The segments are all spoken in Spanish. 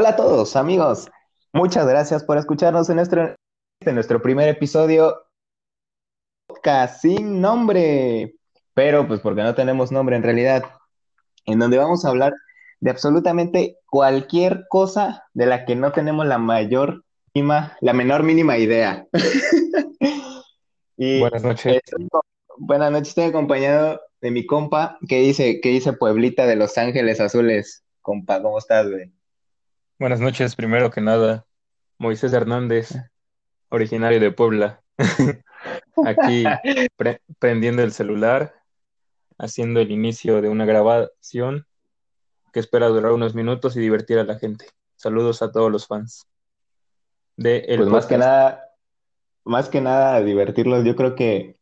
Hola a todos, amigos. Muchas gracias por escucharnos en nuestro, en nuestro primer episodio podcast sin nombre, pero pues porque no tenemos nombre en realidad, en donde vamos a hablar de absolutamente cualquier cosa de la que no tenemos la mayor mínima, la menor mínima idea. y Buenas noches. estoy buenas noches, estoy acompañado de mi compa que dice, que dice Pueblita de Los Ángeles Azules. Compa, ¿cómo estás, güey? Buenas noches, primero que nada. Moisés Hernández, originario de Puebla. Aquí pre- prendiendo el celular, haciendo el inicio de una grabación que espera durar unos minutos y divertir a la gente. Saludos a todos los fans de el Pues más que nada, más que nada divertirlos, yo creo que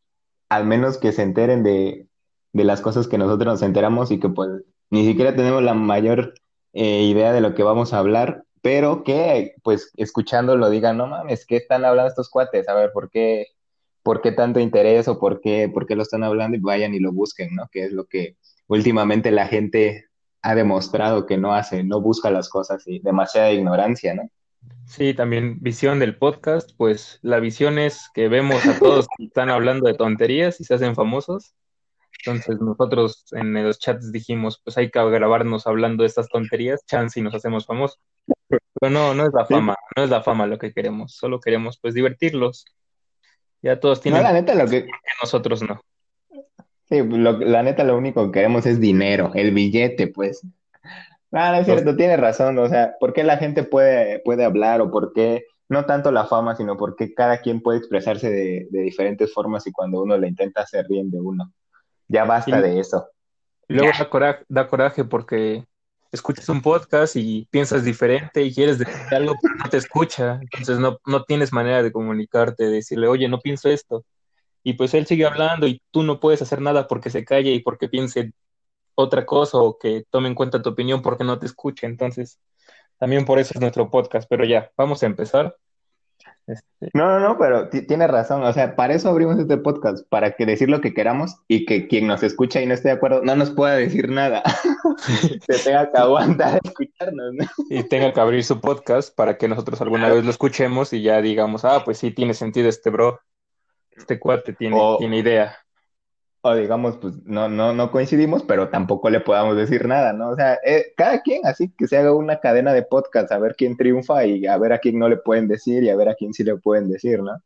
al menos que se enteren de, de las cosas que nosotros nos enteramos y que pues ni siquiera tenemos la mayor eh, idea de lo que vamos a hablar, pero que pues escuchándolo digan, no mames, ¿qué están hablando estos cuates? A ver, ¿por qué, por qué tanto interés o por qué, por qué lo están hablando? Y vayan y lo busquen, ¿no? Que es lo que últimamente la gente ha demostrado que no hace, no busca las cosas y demasiada ignorancia, ¿no? Sí, también visión del podcast, pues la visión es que vemos a todos que están hablando de tonterías y se hacen famosos. Entonces nosotros en los chats dijimos, pues hay que grabarnos hablando de estas tonterías, chance y nos hacemos famosos. Pero no, no es la fama, no es la fama lo que queremos, solo queremos pues divertirlos. Ya todos no, tienen la neta, lo que, nosotros no. Sí, lo- la neta, lo único que queremos es dinero, el billete, pues. No, no es cierto, tienes razón. O sea, ¿por qué la gente puede, puede hablar o por qué, no tanto la fama, sino porque cada quien puede expresarse de, de diferentes formas y cuando uno le intenta hacer bien de uno? Ya basta y, de eso. y luego da coraje, da coraje porque escuchas un podcast y piensas diferente y quieres decir algo, pero no te escucha. Entonces no, no tienes manera de comunicarte, de decirle, oye, no pienso esto. Y pues él sigue hablando y tú no puedes hacer nada porque se calle y porque piense otra cosa o que tome en cuenta tu opinión porque no te escuche. Entonces, también por eso es nuestro podcast. Pero ya, vamos a empezar. Este, No, no, no, pero ti- tienes razón. O sea, para eso abrimos este podcast, para que decir lo que queramos y que quien nos escucha y no esté de acuerdo no nos pueda decir nada. Se tenga que aguantar a escucharnos, ¿no? y tenga que abrir su podcast para que nosotros alguna vez lo escuchemos y ya digamos, ah, pues sí, tiene sentido este bro, este cuate tiene, O, tiene idea. O digamos, pues no, no, no coincidimos, pero tampoco le podamos decir nada, ¿no? O sea, eh, cada quien así que se haga una cadena de podcast a ver quién triunfa y a ver a quién no le pueden decir y a ver a quién sí le pueden decir, ¿no?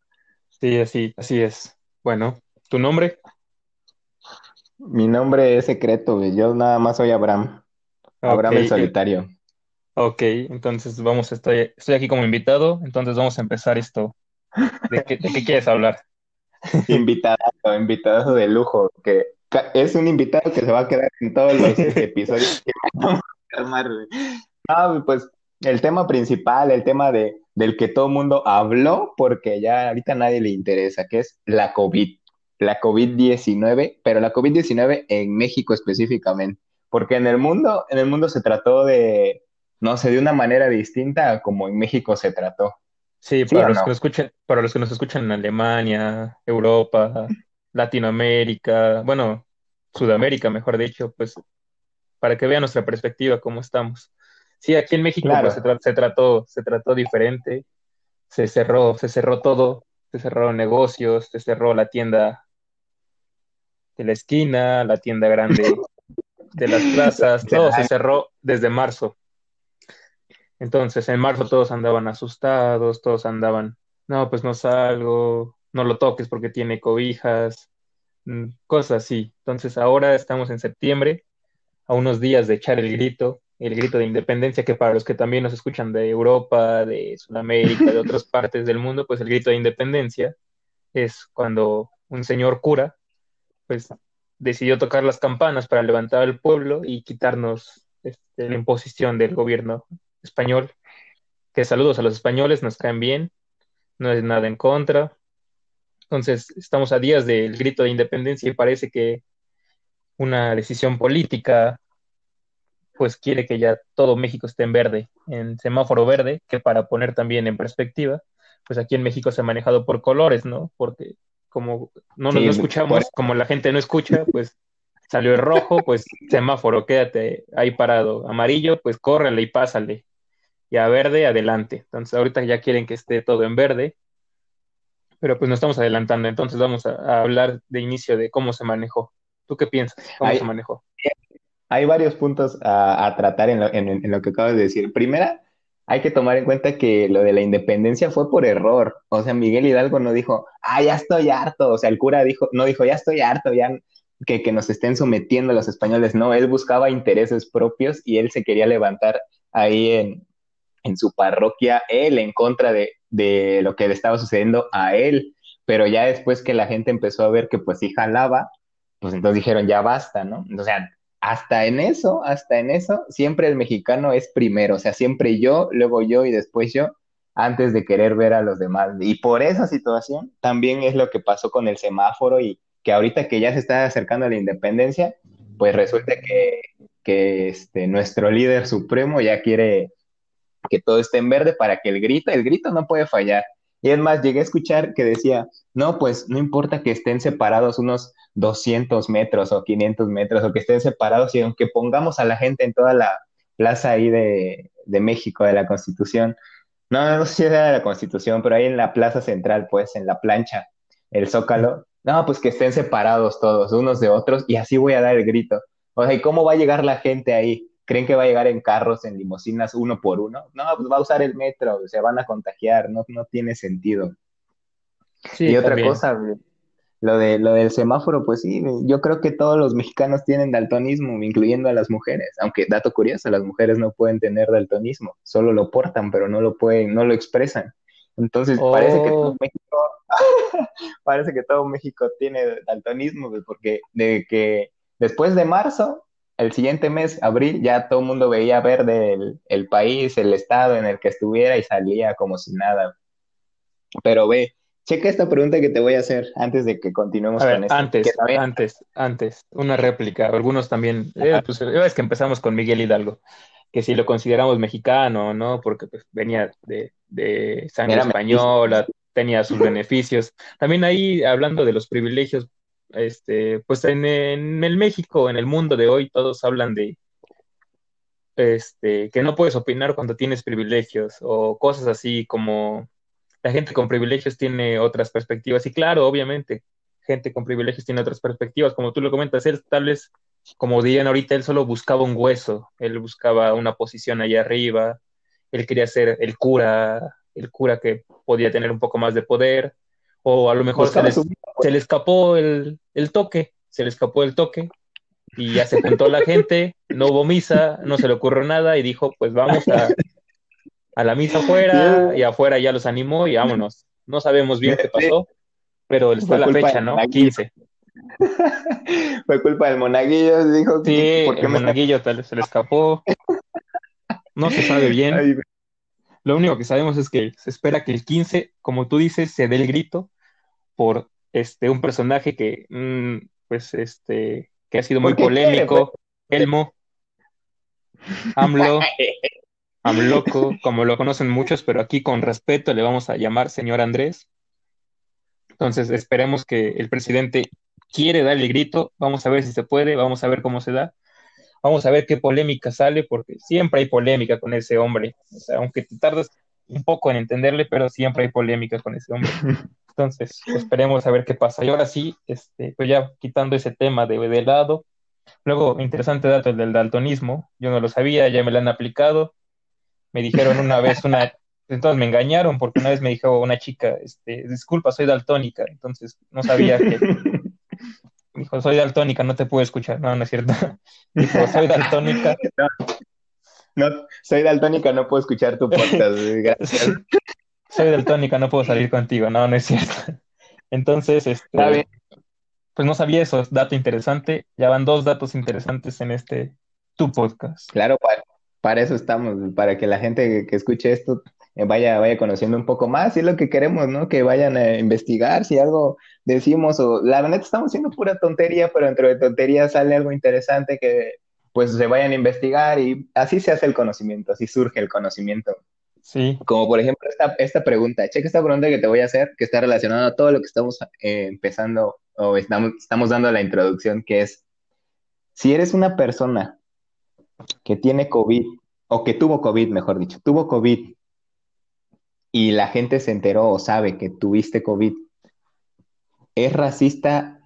Sí, así, así es. Bueno, ¿tu nombre? Mi nombre es secreto, güey. Yo nada más soy Abraham. Abraham el eh, solitario. ok, entonces vamos, estoy, estoy aquí como invitado, entonces vamos a empezar esto. ¿De qué, de qué quieres hablar? Invitado, invitado de lujo, que es un invitado que se va a quedar en todos los episodios que vamos a armar. No, pues el tema principal, el tema de, del que todo el mundo habló, porque ya ahorita a nadie le interesa, que es la COVID, la COVID-19, pero la COVID-19 en México específicamente, porque en el mundo, en el mundo se trató de, no sé, de una manera distinta a como en México se trató. Sí, ¿Sí para los que no? nos escuchen, para los que nos escuchan en Alemania, Europa, Latinoamérica, bueno, Sudamérica, mejor dicho, pues para que vean nuestra perspectiva, cómo estamos. Sí, aquí en México pues se, tra- se trató, se trató diferente, se cerró, se cerró todo, se cerraron negocios, se cerró la tienda de la esquina, la tienda grande de las plazas, todo se cerró desde marzo. Entonces, en marzo todos andaban asustados, todos andaban, no, pues no salgo, no lo toques porque tiene cobijas, mm, cosas así. Entonces, ahora estamos en septiembre, a unos días de echar el grito, el grito de independencia, que para los que también nos escuchan de Europa, de Sudamérica, de otras partes del mundo, pues el grito de independencia es cuando un señor cura, pues decidió tocar las campanas para levantar al pueblo y quitarnos este, la imposición del gobierno español. Que saludos a los españoles, nos caen bien, no es nada en contra. Entonces, estamos a días del grito de independencia y parece que una decisión política pues quiere que ya todo México esté en verde, en semáforo verde, que para poner también en perspectiva, pues aquí en México se ha manejado por colores, ¿no? Porque como no nos no sí, escuchamos, como la gente no escucha, pues salió el rojo, pues semáforo, quédate ahí parado, amarillo, pues córrele y pásale. y a verde adelante. Entonces ahorita ya quieren que esté todo en verde, pero pues nos estamos adelantando. Entonces vamos a, hablar de inicio de cómo se manejó. ¿Tú qué piensas? ¿Cómo se manejó? Hay varios puntos a, tratar en lo, en lo que acabas de decir. Primera, hay que tomar en cuenta que lo de la independencia fue por error. O sea, Miguel Hidalgo no dijo, ah, ya estoy harto. O sea, el cura dijo, no dijo, ya estoy harto, ya que, que nos estén sometiendo los españoles. No, él buscaba intereses propios y él se quería levantar ahí en, en su parroquia, él en contra de, de lo que le estaba sucediendo a él. Pero ya después que la gente empezó a ver que pues sí jalaba, pues entonces dijeron, ya basta, ¿no? O sea, hasta en eso, hasta en eso, siempre el mexicano es primero, o sea, siempre yo, luego yo y después yo, antes de querer ver a los demás. Y por esa situación también es lo que pasó con el semáforo y que ahorita que ya se está acercando a la independencia, pues resulta que, que este, nuestro líder supremo ya quiere que todo esté en verde para que el grito, el grito no puede fallar. Y es más, llegué a escuchar que decía, no, pues no importa que estén separados unos 200 metros o 500 metros o que estén separados y aunque pongamos a la gente en toda la plaza ahí de, de México, de la Constitución, no, no sé si era de la Constitución, pero ahí en la plaza central, pues, en la plancha, el Zócalo, no, pues que estén separados todos, unos de otros, y así voy a dar el grito. O sea, ¿y cómo va a llegar la gente ahí? ¿Creen que va a llegar en carros, en limusinas, uno por uno? No, pues va a usar el metro, se van a contagiar, no, no tiene sentido. Sí, y otra cosa, lo, de, lo del semáforo, pues sí, yo creo que todos los mexicanos tienen daltonismo, incluyendo a las mujeres. Aunque, dato curioso, las mujeres no pueden tener daltonismo, solo lo portan, pero no lo pueden, no lo expresan. Entonces, parece que todo oh. México, parece que todo México tiene daltonismo, porque de que después de marzo el siguiente mes, abril, ya todo el mundo veía verde el, país, el estado en el que estuviera y salía como si nada. Pero ve, checa esta pregunta que te voy a hacer antes de que continuemos con esto. Antes, antes, antes, una réplica. Algunos también, eh, pues, es que empezamos con Miguel Hidalgo, que si lo consideramos mexicano, ¿no? Porque pues, venía de, de sangre española, tenía sus beneficios. También ahí, hablando de los privilegios, este, pues en, el México, en el mundo de hoy, todos hablan de este, que no puedes opinar cuando tienes privilegios o cosas así como la gente con privilegios tiene otras perspectivas. Y claro, obviamente, gente con privilegios tiene otras perspectivas. Como tú lo comentas, él tal vez, como dirían ahorita, él solo buscaba un hueso, él buscaba una posición allá arriba, él quería ser el cura, el cura que podía tener un poco más de poder, o a lo mejor se, le escapó el, toque, se le escapó el toque y ya se juntó la gente, no hubo misa, no se le ocurrió nada y dijo, pues vamos a, a la misa afuera y afuera ya los animó y vámonos. No sabemos bien qué pasó, pero está la fecha, ¿no? 15. Fue culpa del monaguillo, dijo. Sí, el monaguillo tal, se le escapó. No se sabe bien. Lo único que sabemos es que se espera que el 15, como tú dices, se dé el grito por este un personaje que mm, pues este que ha sido muy polémico, Elmo, AMLO, AMLOCO, como lo conocen muchos, pero aquí con respeto le vamos a llamar señor Andrés. Entonces esperemos que el presidente quiere dar el grito, vamos a ver si se puede, vamos a ver cómo se da. Vamos a ver qué polémica sale, porque siempre hay polémica con ese hombre. O sea, aunque te tardes un poco en entenderle, pero siempre hay polémica con ese hombre. Entonces, esperemos a ver qué pasa. Y ahora sí, este, pues ya quitando ese tema de, de lado. Luego, interesante dato el del daltonismo. Yo no lo sabía, ya me lo han aplicado. Me dijeron una vez una, entonces me engañaron porque una vez me dijo una chica, este, disculpa, soy daltónica. Entonces no sabía que Dijo, soy daltónica, no te puedo escuchar. No, no es cierto. Dijo, soy daltónica. No, soy daltónica, no puedo escuchar tu podcast. Gracias. soy daltónica, no puedo salir contigo. No, no es cierto. Entonces, este, pues no sabía eso, dato interesante. Ya van dos datos interesantes en este tu podcast. Claro, para, para eso estamos, para que la gente que escuche esto eh, vaya, vaya conociendo un poco más, y es lo que queremos, ¿no? Que vayan a investigar si algo decimos, o la verdad estamos haciendo pura tontería, pero dentro de tontería sale algo interesante que pues se vayan a investigar y así se hace el conocimiento, así surge el conocimiento. Sí. Como por ejemplo esta, esta pregunta, checa esta pregunta que te voy a hacer, que está relacionada a todo lo que estamos eh, empezando o estamos, estamos dando la introducción, que es, si eres una persona que tiene COVID o que tuvo COVID, mejor dicho, tuvo COVID y la gente se enteró o sabe que tuviste COVID, ¿es racista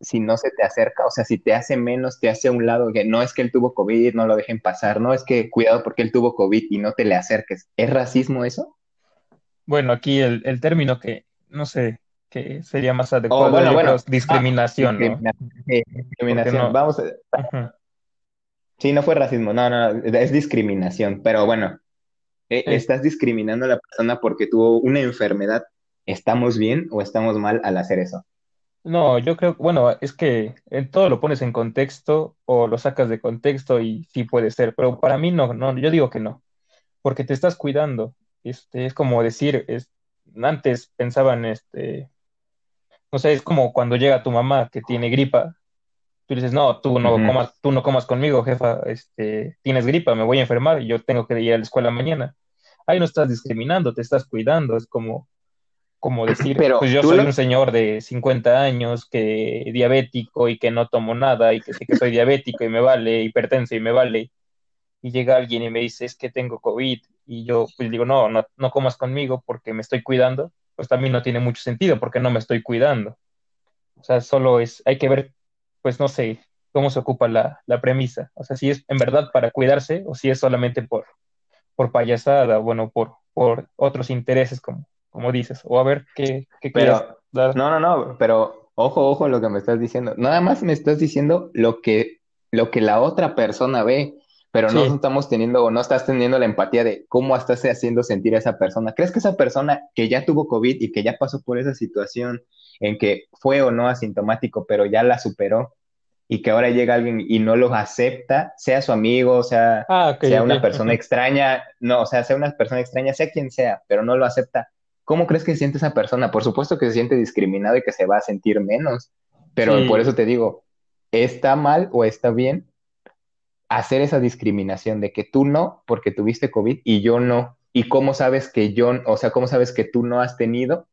si no se te acerca? O sea, si te hace menos, te hace a un lado, que no es que él tuvo COVID, no lo dejen pasar, no es que cuidado porque él tuvo COVID y no te le acerques. ¿Es racismo eso? Bueno, aquí el, el término que, no sé, que sería más adecuado, oh, bueno, bueno, discriminación, ¿no? Discriminación, vamos a... Sí, no fue racismo, no, no, es discriminación, pero bueno, eh, estás discriminando a la persona porque tuvo una enfermedad. ¿Estamos bien o estamos mal al hacer eso? No, yo creo, bueno, es que en todo lo pones en contexto o lo sacas de contexto y sí puede ser, pero para mí no, no, yo digo que no, porque te estás cuidando. Este, es como decir, es, antes pensaban, este, no sé, es como cuando llega tu mamá que tiene gripa, tú dices, no, tú no comas, tú no comas conmigo, jefa, este, tienes gripa, me voy a enfermar y yo tengo que ir a la escuela mañana. Ahí no estás discriminando, te estás cuidando, es como, como decir, Pero, pues yo soy un señor de 50 años que diabético y que no tomo nada y que sé que soy diabético y me vale, hipertenso y me vale. Y llega alguien y me dice, es que tengo COVID. Y yo pues digo, no, no, no comas conmigo porque me estoy cuidando. Pues también no tiene mucho sentido porque no me estoy cuidando. O sea, solo es, hay que ver, pues no sé, cómo se ocupa la, la premisa. O sea, si es en verdad para cuidarse o si es solamente por, por payasada, bueno, por, por otros intereses como como dices, o a ver qué, qué pero, dar. No, no, no, pero ojo, ojo lo que me estás diciendo. Nada más me estás diciendo lo que, lo que la otra persona ve, pero no estamos teniendo o no estás teniendo la empatía de cómo estás haciendo sentir a esa persona. ¿Crees que esa persona que ya tuvo COVID y que ya pasó por esa situación en que fue o no asintomático, pero ya la superó, y que ahora llega alguien y no lo acepta, sea su amigo, sea, ah, sea una persona extraña, no, o sea, sea una persona extraña, sea quien sea, pero no lo acepta, ¿cómo crees que se siente esa persona? Por supuesto que se siente discriminado y que se va a sentir menos, pero por eso te digo, ¿está mal o está bien hacer esa discriminación de que tú no, porque tuviste COVID y yo no? ¿Y cómo sabes que yo, o sea, cómo sabes que tú no has tenido?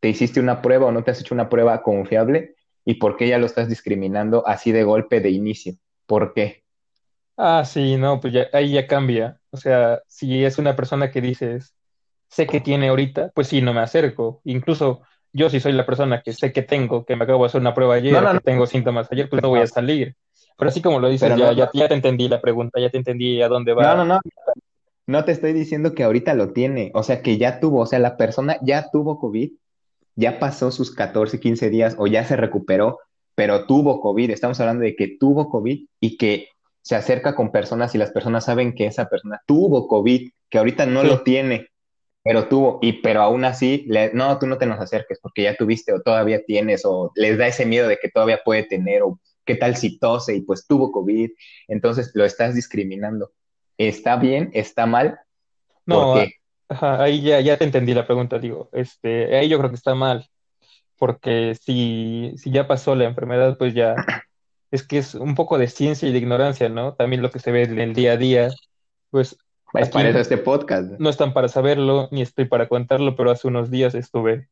¿Te hiciste una prueba o no te has hecho una prueba confiable? ¿Y por qué ya lo estás discriminando así de golpe de inicio? ¿Por qué? Ah, sí, no, pues ya, ahí ya cambia. O sea, si es una persona que dices, sé que tiene ahorita, pues sí, no me acerco. Incluso yo si soy la persona que sé que tengo, que me acabo de hacer una prueba ayer, que tengo síntomas ayer, pues no voy a salir. Pero así como lo dices, ya, ya, ya, te entendí la pregunta, ya te entendí a dónde va. No, no, no. No te estoy diciendo que ahorita lo tiene, o sea, que ya tuvo, o sea, la persona ya tuvo COVID, ya pasó sus 14, 15 días o ya se recuperó, pero tuvo COVID. Estamos hablando de que tuvo COVID y que se acerca con personas y las personas saben que esa persona tuvo COVID, que ahorita no lo tiene pero tuvo, y pero aún así, le, no, tú no te nos acerques porque ya tuviste o todavía tienes, o les da ese miedo de que todavía puede tener, o qué tal si tose y pues tuvo COVID, entonces lo estás discriminando. ¿Está bien? ¿Está mal? No, ahí ya, ya te entendí la pregunta, digo, este, ahí yo creo que está mal, porque si, si ya pasó la enfermedad, pues ya es que es un poco de ciencia y de ignorancia, ¿no? También lo que se ve en el día a día, pues es para eso este podcast. No están para saberlo, ni estoy para contarlo, pero hace unos días estuve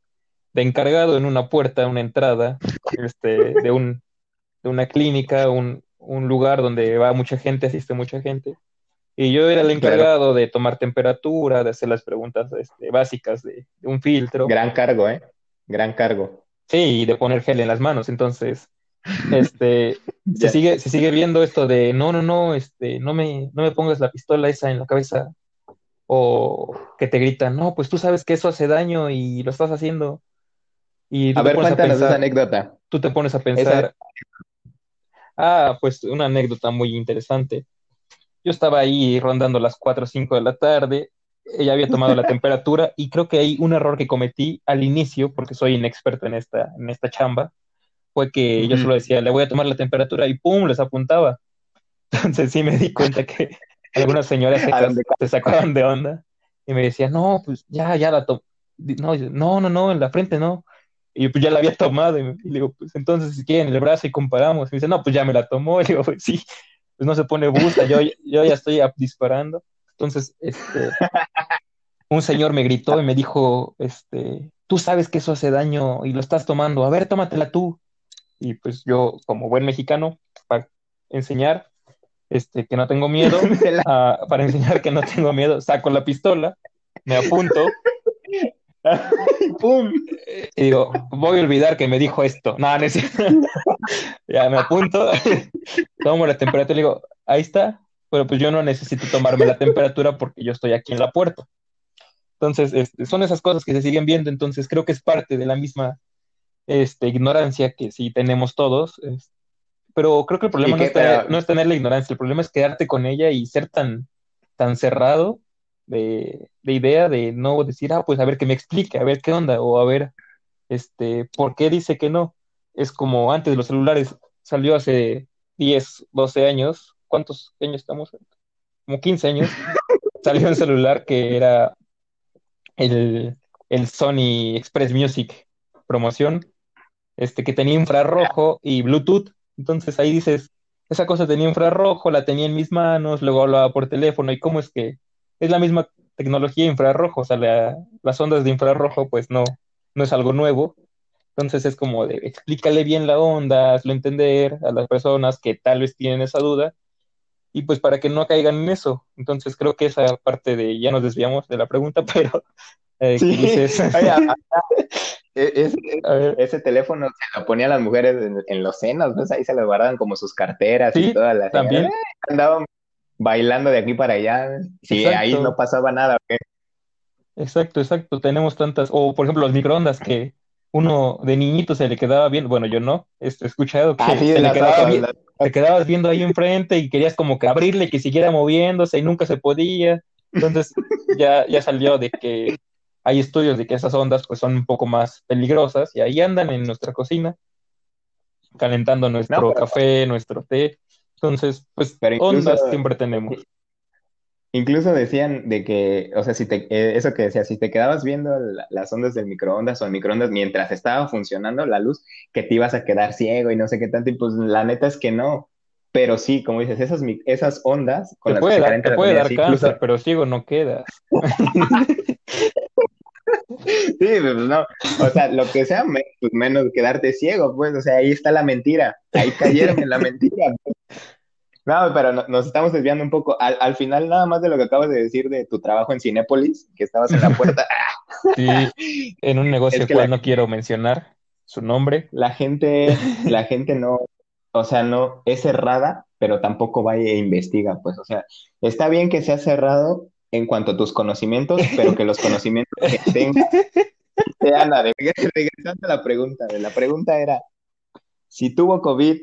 de encargado en una puerta, una entrada, este, de, un, de una clínica, un, un lugar donde va mucha gente, asiste mucha gente. Y yo era el encargado de tomar temperatura, de hacer las preguntas este, básicas de, de, un filtro. Gran cargo, ¿eh? Gran cargo. Sí, y de poner gel en las manos. Entonces, este, se sigue, se sigue viendo esto de no, no, no, este, no me, no me pongas la pistola esa en la cabeza. O que te gritan, no, pues tú sabes que eso hace daño y lo estás haciendo. Y a ver, cuéntanos esa anécdota. Tú te pones a pensar. Ah, pues una anécdota muy interesante. Yo estaba ahí rondando las 4 o 5 de la tarde, ella había tomado la temperatura y creo que hay un error que cometí al inicio, porque soy inexperto en esta, en esta chamba, fue que yo solo decía, le voy a tomar la temperatura y ¡pum! les apuntaba. Entonces sí me di cuenta que algunas señoras se, sacaban de onda y me decían, no, pues ya, ya la tomo. No, no, no, en la frente no. Y pues ya la había tomado. Y, le digo, pues entonces si quieren el brazo y comparamos. Y me dice, no, pues ya me la tomó. Y digo, pues sí, pues no se pone busta, yo, yo ya estoy disparando. Entonces, este, un señor me gritó y me dijo, este, tú sabes que eso hace daño y lo estás tomando, a ver, tómatela tú y pues yo como buen mexicano, para enseñar, este, que no tengo miedo, ah, para enseñar que no tengo miedo, saco la pistola, me apunto, ¡pum! Y digo, voy a olvidar que me dijo esto. No, no es Ya me apunto, tomo la temperatura y digo, ahí está, pero pues yo no necesito tomarme la temperatura porque yo estoy aquí en la puerta. Entonces, este, son esas cosas que se siguen viendo, entonces creo que es parte de la misma este, ignorancia que sí tenemos todos, pero creo que el problema no, es tener la ignorancia, el problema es quedarte con ella y ser tan, tan cerrado de, idea de no decir, ah, pues a ver que me explique, a ver qué onda, o a ver, este, ¿por qué dice que no? Es como antes de los celulares, salió hace 10, 12 años, ¿cuántos años estamos? Como 15 años, salió un celular que era el, el Sony Express Music promoción, este, que tenía infrarrojo y Bluetooth, entonces ahí dices, esa cosa tenía infrarrojo, la tenía en mis manos, luego hablaba por teléfono, y cómo es que es la misma tecnología infrarrojo, o sea, las ondas de infrarrojo pues no, no es algo nuevo. Entonces es como de explícale bien la onda, hazlo entender a las personas que tal vez tienen esa duda y pues para que no caigan en eso. Entonces creo que esa parte de, ya nos desviamos de la pregunta, pero eh, dices... E, ese teléfono se lo ponían las mujeres en, los senos, ¿no? Ahí se lo guardaban como sus carteras y todas las... También. Andaban bailando de aquí para allá. Sí, ahí no pasaba nada. Exacto, exacto. Tenemos tantas, o por ejemplo los microondas que uno de niñito se le quedaba bien, bueno, yo no, he escuchado que ah, se le quedaba bien, te quedabas viendo ahí enfrente y querías como que abrirle que siguiera moviéndose y nunca se podía. Entonces ya, ya salió de que hay estudios de que esas ondas pues son un poco más peligrosas y ahí andan en nuestra cocina calentando nuestro café, nuestro té. Entonces, pues ondas siempre tenemos. Incluso decían de que, o sea, si te, eh, eso que decía, si te quedabas viendo las ondas del microondas o el microondas mientras estaba funcionando la luz, que te ibas a quedar ciego y no sé qué tanto, y pues la neta es que no. Pero sí, como dices, esas, esas ondas con te puede, dar, te puede dar cáncer, pero ciego no quedas. Sí, pues no, o sea, lo que sea, pues menos quedarte ciego, pues, o sea, ahí está la mentira, ahí cayeron en la mentira. Pues. No, pero nos estamos desviando un poco. Al, final, nada más de lo que acabas de decir de tu trabajo en Cinépolis, que estabas en la puerta. sí, en un negocio que no quiero mencionar su nombre. La gente, la gente no, o sea, no es cerrada, pero tampoco va e investiga, pues, o sea, está bien que sea cerrado en cuanto a tus conocimientos, pero que los conocimientos que tengas sean Regresando a la pregunta, la pregunta era, si tuvo COVID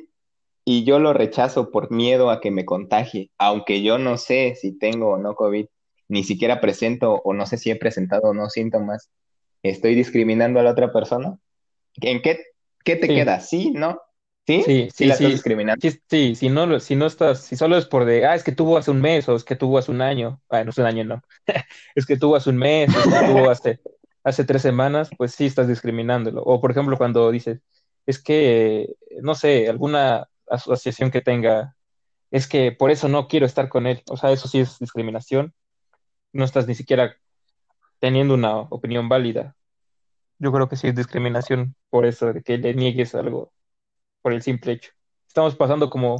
y yo lo rechazo por miedo a que me contagie, aunque yo no sé si tengo o no COVID, ni siquiera presento o no sé si he presentado o no síntomas, ¿estoy discriminando a la otra persona? ¿En qué, qué te queda? ¿Sí? ¿No? ¿Sí? Sí, sí, la estás discriminando. Sí, si no, si no estás, si solo es por de, ah, es que tuvo hace un mes o es que tuvo hace un año, ah, no es un año, no, es que tuvo hace un mes, es que tuvo hace, hace tres semanas, pues sí estás discriminándolo. O por ejemplo, cuando dices, es que, no sé, alguna asociación que tenga, es que por eso no quiero estar con él. O sea, eso sí es discriminación. No estás ni siquiera teniendo una opinión válida. Yo creo que sí es discriminación por eso, de que le niegues algo por el simple hecho. Estamos pasando como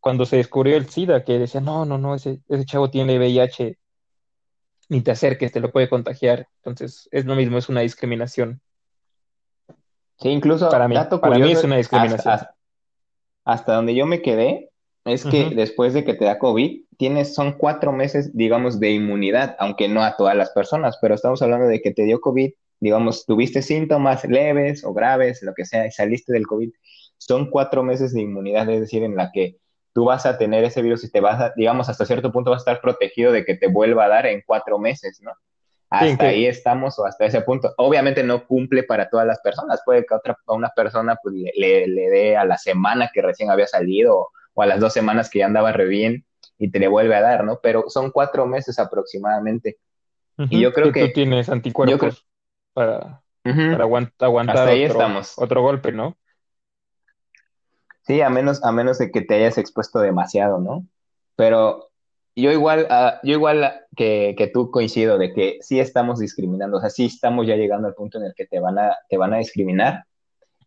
cuando se descubrió el SIDA, que decía, no, no, no, ese, ese chavo tiene VIH, ni te acerques, te lo puede contagiar. Entonces, es lo mismo, es una discriminación. Sí, incluso para mí, para mí es una discriminación hasta donde yo me quedé, es que después de que te da COVID, tienes, son cuatro meses, digamos, de inmunidad, aunque no a todas las personas, pero estamos hablando de que te dio COVID, digamos, tuviste síntomas leves o graves, lo que sea, y saliste del COVID, son cuatro meses de inmunidad, es decir, en la que tú vas a tener ese virus y te vas a, digamos, hasta cierto punto vas a estar protegido de que te vuelva a dar en cuatro meses, ¿no? Hasta ahí estamos o hasta ese punto. Obviamente no cumple para todas las personas. Puede que otra una persona pues, le, le, dé a la semana que recién había salido o, a las dos semanas que ya andaba re bien y te le vuelve a dar, ¿no? Pero son cuatro meses aproximadamente. Y yo creo que... Tú tienes anticuerpos para, para aguantar hasta ahí estamos. otro golpe, ¿no? Sí, a menos, a menos de que te hayas expuesto demasiado, ¿no? Pero yo igual, ah, yo igual que, que, tú coincido de que sí estamos discriminando, o sea, sí estamos ya llegando al punto en el que te van a, te van a discriminar,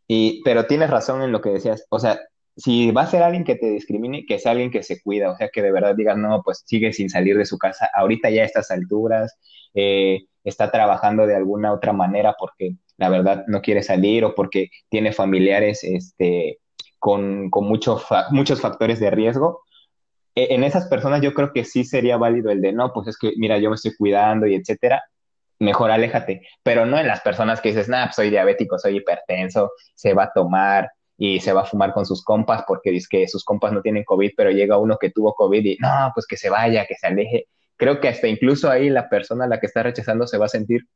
y, pero tienes razón en lo que decías, o sea, si va a ser alguien que te discrimine, que sea alguien que se cuida, o sea, que de verdad diga, no, pues sigue sin salir de su casa, ahorita ya a estas alturas, eh, está trabajando de alguna otra manera porque la verdad no quiere salir o porque tiene familiares este, con, con muchos factores de riesgo. E, en esas personas yo creo que sí sería válido el de, no, pues es que, mira, yo me estoy cuidando y etcétera, mejor aléjate, pero no en las personas que dices, nah, pues soy diabético, soy hipertenso, se va a tomar, y se va a fumar con sus compas porque dice que sus compas no tienen COVID, pero llega uno que tuvo COVID y no, pues que se vaya, que se aleje. Creo que hasta incluso ahí la persona a la que está rechazando se va a sentir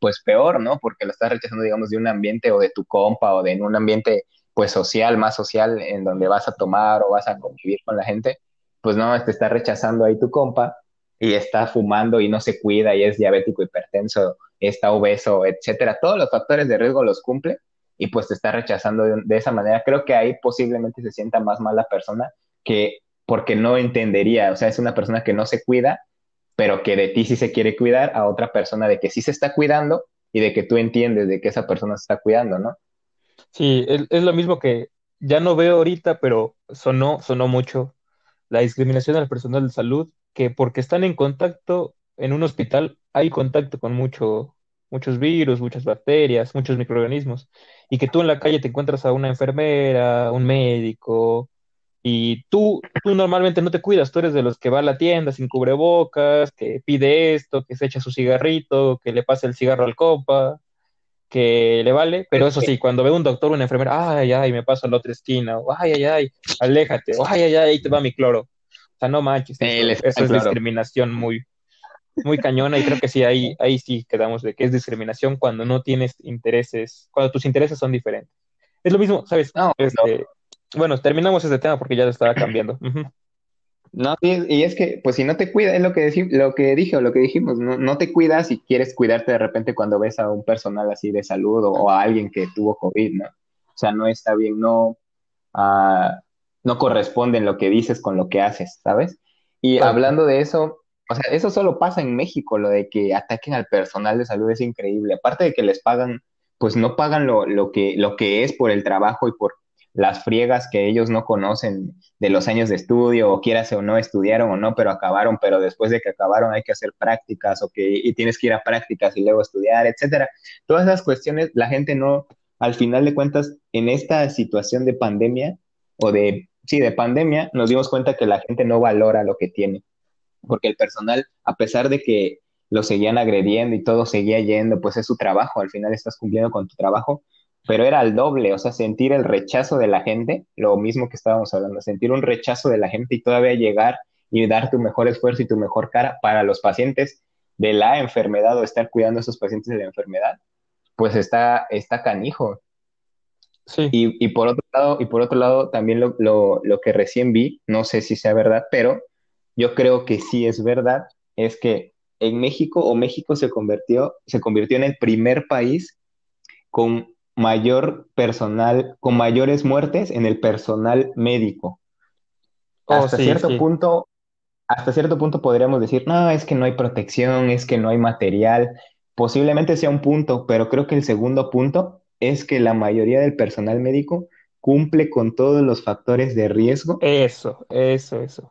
pues peor, ¿no? Porque lo estás rechazando, digamos, de un ambiente o de tu compa o de en un ambiente pues social, más social, en donde vas a tomar o vas a convivir con la gente, pues no, te está rechazando ahí tu compa y está fumando y no se cuida y es diabético, hipertenso, está obeso, etcétera. Todos los factores de riesgo los cumple y pues te está rechazando de, esa manera, creo que ahí posiblemente se sienta más mal la persona que porque no entendería, o sea, es una persona que no se cuida, pero que de ti sí se quiere cuidar a otra persona de que sí se está cuidando y de que tú entiendes de que esa persona se está cuidando, ¿no? Sí, es, lo mismo que ya no veo ahorita, pero sonó, sonó mucho la discriminación al personal de salud, que porque están en contacto en un hospital, hay contacto con mucho, muchos virus, muchas bacterias, muchos microorganismos, y que tú en la calle te encuentras a una enfermera, un médico, y tú, tú normalmente no te cuidas, tú eres de los que va a la tienda sin cubrebocas, que pide esto, que se echa su cigarrito, que le pasa el cigarro al copa, que le vale, pero eso sí, cuando ve un doctor o una enfermera, ay, ay, me paso a la otra esquina, o ay, ay, ay, aléjate, o ay, ay, ay, ahí te va mi cloro. O sea, no manches, eso, es discriminación muy, muy cañona y creo que sí, ahí, ahí sí quedamos de que es discriminación cuando no tienes intereses, cuando tus intereses son diferentes. Es lo mismo, ¿sabes? Este, bueno, terminamos este tema porque ya estaba cambiando. No, y es que, pues si no te cuidas, es lo que, lo que dije o lo que dijimos, no, no, te cuidas y quieres cuidarte de repente cuando ves a un personal así de salud o, a alguien que tuvo COVID, ¿no? O sea, no está bien, no, uh, no corresponde en lo que dices con lo que haces, ¿sabes? Y hablando de eso, o sea, eso solo pasa en México, lo de que ataquen al personal de salud es increíble. Aparte de que les pagan, pues no pagan lo, lo, que, lo que es por el trabajo y por las friegas que ellos no conocen de los años de estudio, o quieras o no, estudiaron o no, pero acabaron, pero después de que acabaron hay que hacer prácticas o que y tienes que ir a prácticas y luego estudiar, etcétera. Todas esas cuestiones, la gente no, al final de cuentas, en esta situación de pandemia o de, sí, de pandemia, nos dimos cuenta que la gente no valora lo que tiene porque el personal, a pesar de que lo seguían agrediendo y todo seguía yendo, pues es su trabajo, al final estás cumpliendo con tu trabajo, pero era al doble, o sea, sentir el rechazo de la gente, lo mismo que estábamos hablando, sentir un rechazo de la gente y todavía llegar y dar tu mejor esfuerzo y tu mejor cara para los pacientes de la enfermedad o estar cuidando a esos pacientes de la enfermedad, pues está, está canijo. Sí. Y, y, por otro lado, y por otro lado, también lo, lo, lo que recién vi, no sé si sea verdad, pero yo creo que sí es verdad, es que en México o México se convirtió, se convirtió en el primer país con mayor personal, con mayores muertes en el personal médico. Oh, hasta cierto punto, hasta cierto punto podríamos decir, no, es que no hay protección, es que no hay material. Posiblemente sea un punto, pero creo que el segundo punto es que la mayoría del personal médico cumple con todos los factores de riesgo. Eso, eso, eso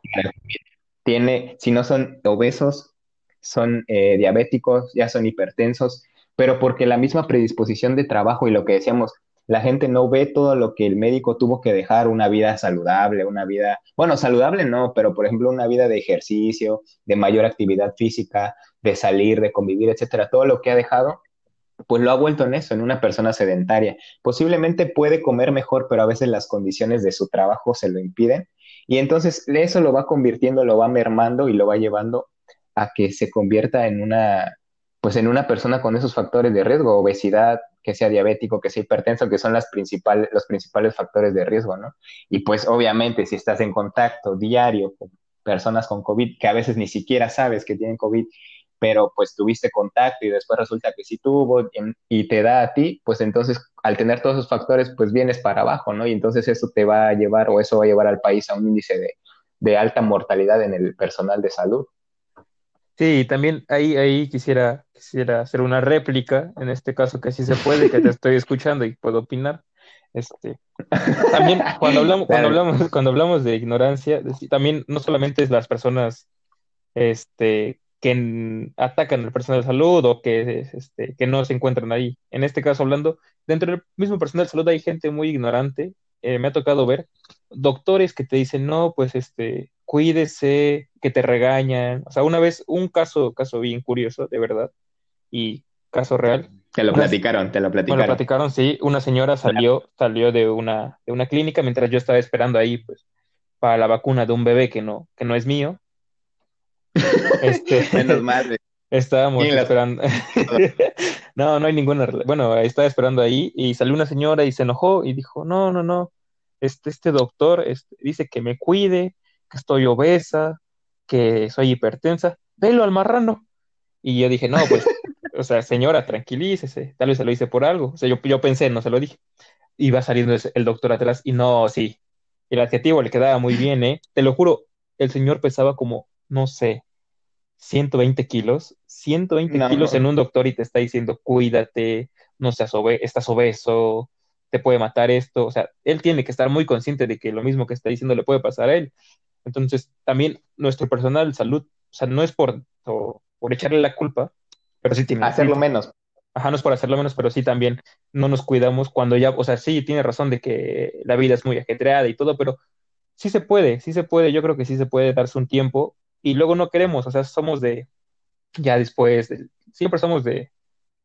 tiene, si no son obesos, son eh, diabéticos, ya son hipertensos, pero porque la misma predisposición de trabajo y lo que decíamos, la gente no ve todo lo que el médico tuvo que dejar, una vida saludable, una vida, bueno, saludable no, pero por ejemplo una vida de ejercicio, de mayor actividad física, de salir, de convivir, etcétera, todo lo que ha dejado, pues lo ha vuelto en eso, en una persona sedentaria. Posiblemente puede comer mejor, pero a veces las condiciones de su trabajo se lo impiden y entonces eso lo va convirtiendo, lo va mermando y lo va llevando a que se convierta en una, pues en una persona con esos factores de riesgo, obesidad, que sea diabético, que sea hipertenso, que son las principales, los principales factores de riesgo, ¿no? Y pues obviamente si estás en contacto diario con personas con COVID, que a veces ni siquiera sabes que tienen COVID pero pues tuviste contacto y después resulta que sí tuvo y te da a ti, pues entonces al tener todos esos factores, pues vienes para abajo, ¿no? Y entonces eso te va a llevar o eso va a llevar al país a un índice de, de alta mortalidad en el personal de salud. Sí, también ahí, ahí quisiera, quisiera hacer una réplica, en este caso que sí se puede, que te estoy escuchando y puedo opinar. Este, También cuando hablamos, cuando hablamos, cuando hablamos de ignorancia, también no solamente es las personas este, que atacan al personal de salud o que, este, que no se encuentran ahí. En este caso, hablando, dentro del mismo personal de salud hay gente muy ignorante. Eh, me ha tocado ver doctores que te dicen, no, pues este, cuídese, que te regañan. O sea, una vez, un caso, caso bien curioso, de verdad, y caso real. Te lo platicaron, te lo platicaron. Me lo platicaron, sí. Una señora salió, salió de una, de una clínica mientras yo estaba esperando ahí, pues, para la vacuna de un bebé que no, que no es mío. Este, Menos mal. Estábamos esperando. no, no hay ninguna. Bueno, estaba esperando ahí y salió una señora y se enojó y dijo: No, no, no. Este, este doctor este, dice que me cuide, que estoy obesa, que soy hipertensa. Velo al marrano. Y yo dije: No, pues, o sea, señora, tranquilícese. Tal vez se lo hice por algo. O sea, yo, yo pensé, no se lo dije. Y va saliendo el doctor atrás y no, sí. El adjetivo le quedaba muy bien, ¿eh? Te lo juro, el señor pesaba como, no sé, 120 kilos, 120 kilos en un doctor y te está diciendo, cuídate, no seas obeso, estás obeso, te puede matar esto. O sea, él tiene que estar muy consciente de que lo mismo que está diciendo le puede pasar a él. Entonces, también nuestro personal de salud, o sea, no es por, por echarle la culpa, pero sí tiene Hacerlo menos. Ajá, no es por hacerlo menos, pero sí también no nos cuidamos cuando ya, o sea, sí tiene razón de que la vida es muy ajetreada y todo, pero sí se puede, sí se puede, yo creo que sí se puede darse un tiempo y luego no queremos, o sea, somos de, ya después, siempre somos de,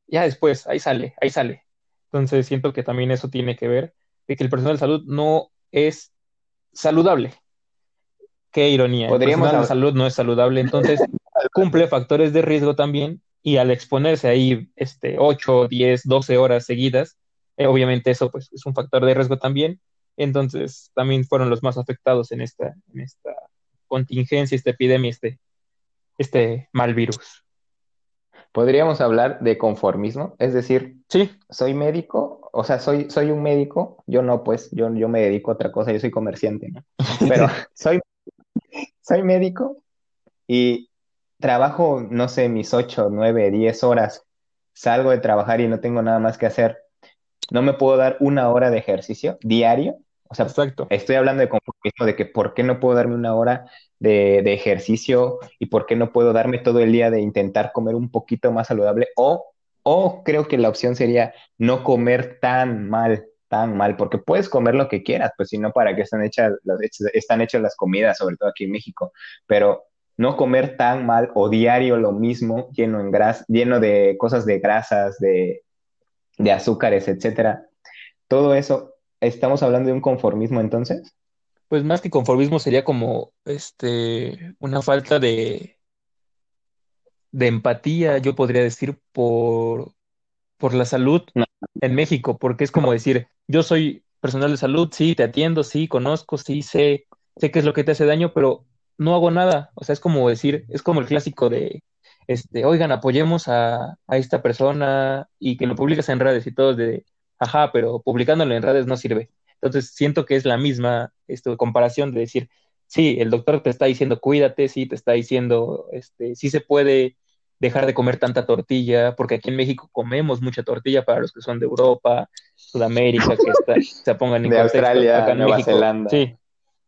ya después, ahí sale, ahí sale. Entonces siento que también eso tiene que ver de que el personal de salud no es saludable. Qué ironía. El personal de salud no es saludable, entonces cumple factores de riesgo también y al exponerse ahí este, 8, 10, 12 horas seguidas, eh, obviamente eso pues, es un factor de riesgo también. Entonces también fueron los más afectados en esta, en esta contingencia, esta epidemia, este, este mal virus. Podríamos hablar de conformismo, es decir, sí. soy médico, o sea, soy, soy un médico, yo no, pues, yo, yo me dedico a otra cosa, yo soy comerciante, ¿no? Pero soy, soy médico y trabajo, no sé, mis 8, 9, 10 horas, salgo de trabajar y no tengo nada más que hacer. No me puedo dar una hora de ejercicio diario o sea, Exacto. estoy hablando de conformismo, de que por qué no puedo darme una hora de, ejercicio y por qué no puedo darme todo el día de intentar comer un poquito más saludable o, o creo que la opción sería no comer tan mal, tan mal, porque puedes comer lo que quieras, pues si no, ¿para qué están hechas, están hechas las comidas, sobre todo aquí en México? Pero no comer tan mal o diario lo mismo, lleno, en gras lleno de cosas de grasas, de, de azúcares, etcétera. Todo eso ¿Estamos hablando de un conformismo entonces? Pues más que conformismo sería como este una falta de, de empatía, yo podría decir, por, por la salud en México, porque es como decir, yo soy personal de salud, sí, te atiendo, sí, conozco, sí, sé, sé qué es lo que te hace daño, pero no hago nada. O sea, es como decir, es como el clásico de, este, oigan, apoyemos a, a esta persona y que lo publicas en redes y todo de, ajá, pero publicándolo en redes no sirve. Entonces siento que es la misma esto, comparación de decir, sí, el doctor te está diciendo cuídate, sí, te está diciendo, este, sí se puede dejar de comer tanta tortilla, porque aquí en México comemos mucha tortilla para los que son de Europa, Sudamérica, que se pongan en de Australia, acá Nueva Zelanda. Sí,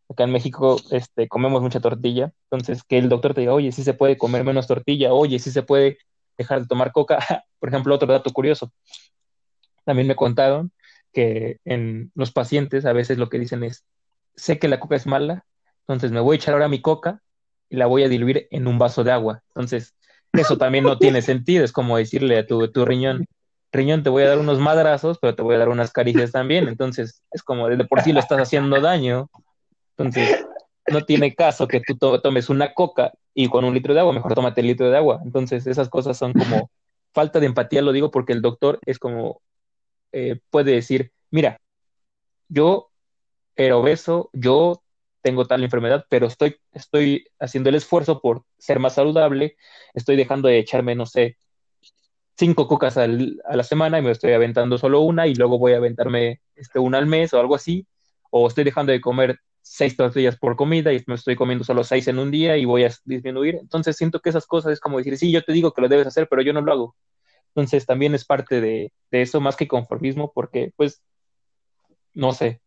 acá en México este, comemos mucha tortilla, entonces que el doctor te diga, oye, sí se puede comer menos tortilla, oye, sí se puede dejar de tomar coca. Por ejemplo, otro dato curioso, también me contaron que en los pacientes a veces lo que dicen es, sé que la coca es mala, entonces me voy a echar ahora mi coca y la voy a diluir en un vaso de agua. Entonces, eso también no tiene sentido, es como decirle a tu, tu riñón, riñón, te voy a dar unos madrazos, pero te voy a dar unas caricias también. Entonces, es como de por sí lo estás haciendo daño. Entonces, no tiene caso que tú tomes una coca y con un litro de agua, mejor tómate el litro de agua. Entonces, esas cosas son como falta de empatía, lo digo porque el doctor es como eh, puede decir, mira, yo era obeso, yo tengo tal enfermedad, pero estoy, estoy haciendo el esfuerzo por ser más saludable, estoy dejando de echarme, no sé, cinco cocas a la semana y me estoy aventando solo una y luego voy a aventarme este, una al mes o algo así, o estoy dejando de comer seis tortillas por comida y me estoy comiendo solo seis en un día y voy a disminuir. Entonces siento que esas cosas es como decir, sí, yo te digo que lo debes hacer, pero yo no lo hago. Entonces también es parte de, eso más que conformismo porque pues, no sé,